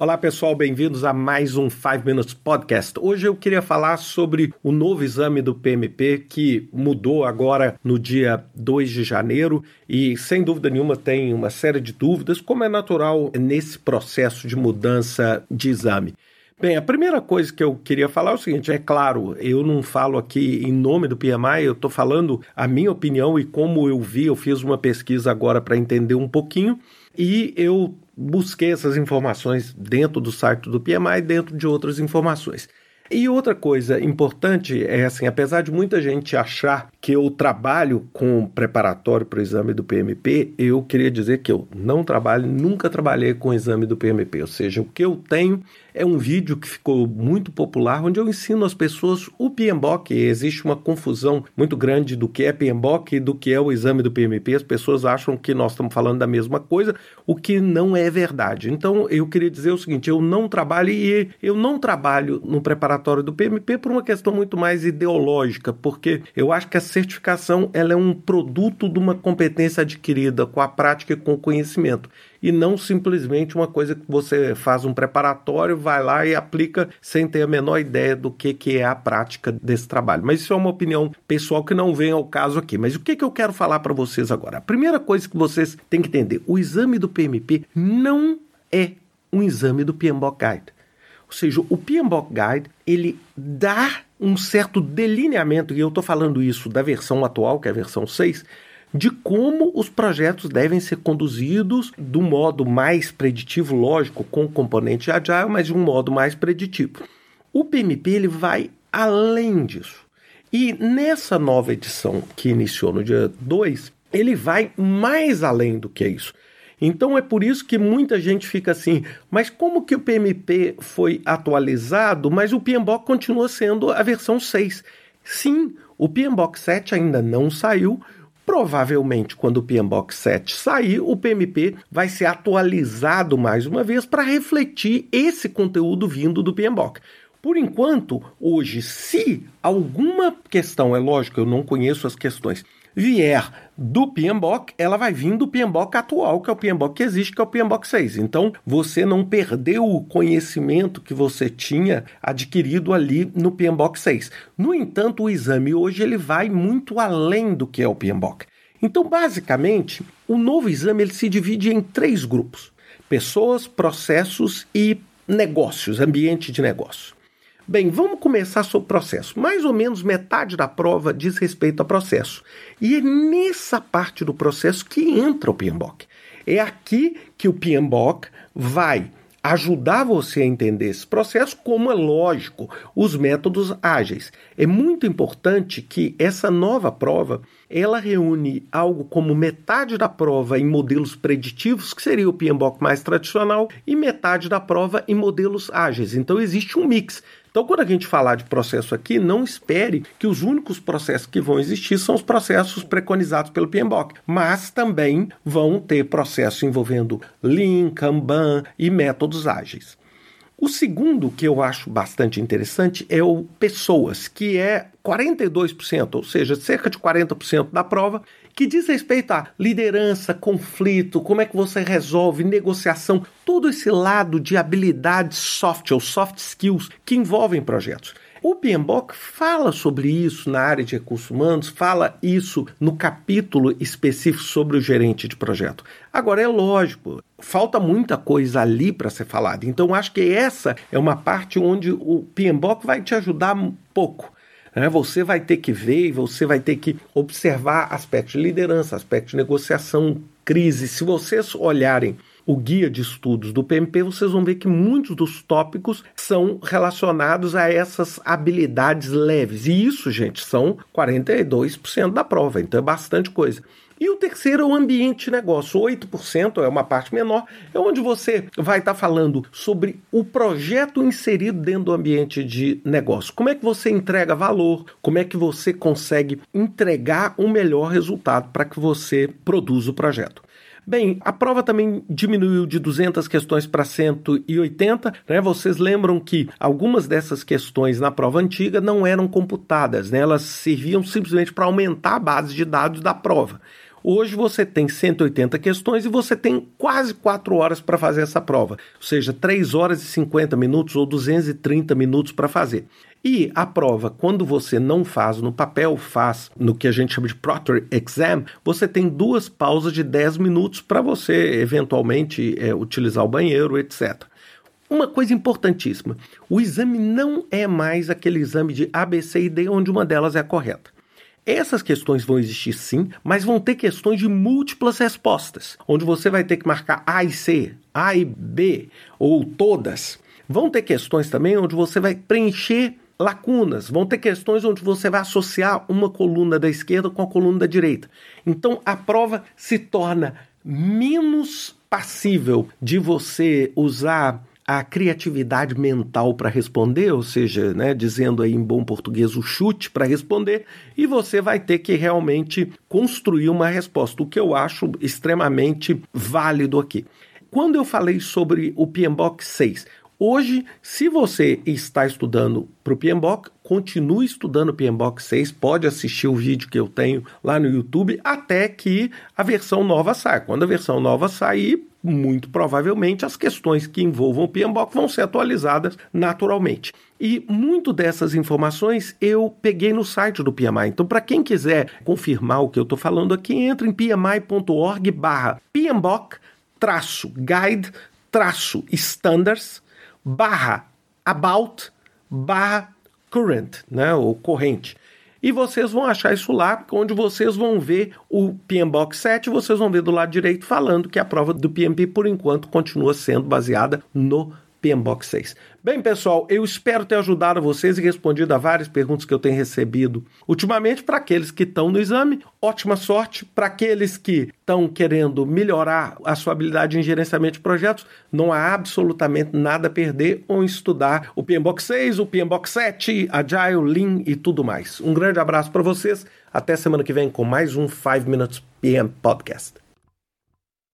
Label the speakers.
Speaker 1: Olá pessoal, bem-vindos a mais um 5 Minutes Podcast. Hoje eu queria falar sobre o novo exame do PMP que mudou agora no dia 2 de janeiro e sem dúvida nenhuma tem uma série de dúvidas, como é natural nesse processo de mudança de exame. Bem, a primeira coisa que eu queria falar é o seguinte: é claro, eu não falo aqui em nome do PMI, eu estou falando a minha opinião e como eu vi, eu fiz uma pesquisa agora para entender um pouquinho e eu busquei essas informações dentro do site do PMI, dentro de outras informações. E outra coisa importante é assim, apesar de muita gente achar que eu trabalho com preparatório para o exame do PMP, eu queria dizer que eu não trabalho, nunca trabalhei com o exame do PMP. Ou seja, o que eu tenho é um vídeo que ficou muito popular, onde eu ensino as pessoas o PMBOK. Existe uma confusão muito grande do que é PMBOK e do que é o exame do PMP. As pessoas acham que nós estamos falando da mesma coisa, o que não é verdade. Então, eu queria dizer o seguinte: eu não trabalho e eu não trabalho no preparatório do PMP por uma questão muito mais ideológica, porque eu acho que a certificação ela é um produto de uma competência adquirida com a prática e com o conhecimento e não simplesmente uma coisa que você faz um preparatório, vai lá e aplica sem ter a menor ideia do que, que é a prática desse trabalho. Mas isso é uma opinião pessoal que não vem ao caso aqui. Mas o que, que eu quero falar para vocês agora? A primeira coisa que vocês têm que entender: o exame do PMP não é um exame do PMBOK Guide. Ou seja, o PMBOK Guide ele dá um certo delineamento, e eu estou falando isso da versão atual, que é a versão 6, de como os projetos devem ser conduzidos do modo mais preditivo, lógico, com componente agile, mas de um modo mais preditivo. O PMP ele vai além disso. E nessa nova edição que iniciou no dia 2, ele vai mais além do que isso. Então é por isso que muita gente fica assim, mas como que o PMP foi atualizado, mas o PMBOK continua sendo a versão 6? Sim, o PMBOK 7 ainda não saiu, Provavelmente, quando o PMBOK 7 sair, o PMP vai ser atualizado mais uma vez para refletir esse conteúdo vindo do PMBOK. Por enquanto, hoje, se alguma questão, é lógico, eu não conheço as questões, vier do PMBOK, ela vai vir do PMBOK atual, que é o PMBOK que existe, que é o PMBOK 6. Então, você não perdeu o conhecimento que você tinha adquirido ali no PMBOK 6. No entanto, o exame hoje ele vai muito além do que é o PMBOK. Então, basicamente, o novo exame ele se divide em três grupos: pessoas, processos e negócios, ambiente de negócio. Bem, vamos começar sobre o processo. Mais ou menos metade da prova diz respeito a processo. E é nessa parte do processo que entra o PMBOK. É aqui que o PMBOK vai ajudar você a entender esse processo, como é lógico, os métodos ágeis. É muito importante que essa nova prova ela reúne algo como metade da prova em modelos preditivos, que seria o PMBOK mais tradicional, e metade da prova em modelos ágeis. Então existe um mix. Então, quando a gente falar de processo aqui, não espere que os únicos processos que vão existir são os processos preconizados pelo PMBOK, mas também vão ter processos envolvendo Lean, Kanban e métodos ágeis. O segundo que eu acho bastante interessante é o pessoas, que é 42%, ou seja, cerca de 40% da prova, que diz respeito à liderança, conflito, como é que você resolve, negociação, todo esse lado de habilidades soft ou soft skills que envolvem projetos. O PMBOK fala sobre isso na área de recursos humanos, fala isso no capítulo específico sobre o gerente de projeto. Agora, é lógico, falta muita coisa ali para ser falada. Então, acho que essa é uma parte onde o PMBOK vai te ajudar um pouco. Né? Você vai ter que ver, você vai ter que observar aspectos de liderança, aspectos de negociação, crise. Se vocês olharem o guia de estudos do PMP, vocês vão ver que muitos dos tópicos são relacionados a essas habilidades leves. E isso, gente, são 42% da prova, então é bastante coisa. E o terceiro é o ambiente de negócio. 8% é uma parte menor, é onde você vai estar tá falando sobre o projeto inserido dentro do ambiente de negócio. Como é que você entrega valor? Como é que você consegue entregar um melhor resultado para que você produza o projeto? Bem, a prova também diminuiu de 200 questões para 180. Né? Vocês lembram que algumas dessas questões na prova antiga não eram computadas, né? elas serviam simplesmente para aumentar a base de dados da prova. Hoje você tem 180 questões e você tem quase 4 horas para fazer essa prova, ou seja, 3 horas e 50 minutos ou 230 minutos para fazer. E a prova, quando você não faz no papel, faz no que a gente chama de Proctor Exam, você tem duas pausas de 10 minutos para você eventualmente é, utilizar o banheiro, etc. Uma coisa importantíssima: o exame não é mais aquele exame de A, B, C e D, onde uma delas é correta. Essas questões vão existir sim, mas vão ter questões de múltiplas respostas, onde você vai ter que marcar A e C, A e B, ou todas. Vão ter questões também onde você vai preencher lacunas, vão ter questões onde você vai associar uma coluna da esquerda com a coluna da direita. Então a prova se torna menos passível de você usar a criatividade mental para responder, ou seja, né, dizendo aí em bom português o chute para responder, e você vai ter que realmente construir uma resposta, o que eu acho extremamente válido aqui. Quando eu falei sobre o PMBOK 6, Hoje, se você está estudando para o PMBOK, continue estudando o PMBOK 6, pode assistir o vídeo que eu tenho lá no YouTube até que a versão nova saia. Quando a versão nova sair, muito provavelmente as questões que envolvam o PMBOK vão ser atualizadas naturalmente. E muito dessas informações eu peguei no site do PMI. Então, para quem quiser confirmar o que eu estou falando aqui, entre em pmi.org barra PMBOK traço guide traço standards barra about barra current, né, ou corrente. E vocês vão achar isso lá, onde vocês vão ver o PMBOK 7, vocês vão ver do lado direito falando que a prova do PMP, por enquanto, continua sendo baseada no PMBOK 6. Bem, pessoal, eu espero ter ajudado vocês e respondido a várias perguntas que eu tenho recebido ultimamente. Para aqueles que estão no exame, ótima sorte. Para aqueles que estão querendo melhorar a sua habilidade em gerenciamento de projetos, não há absolutamente nada a perder ou estudar o PMBOK 6, o PMBOK 7, Agile, Lean e tudo mais. Um grande abraço para vocês. Até semana que vem com mais um 5 Minutes PM Podcast.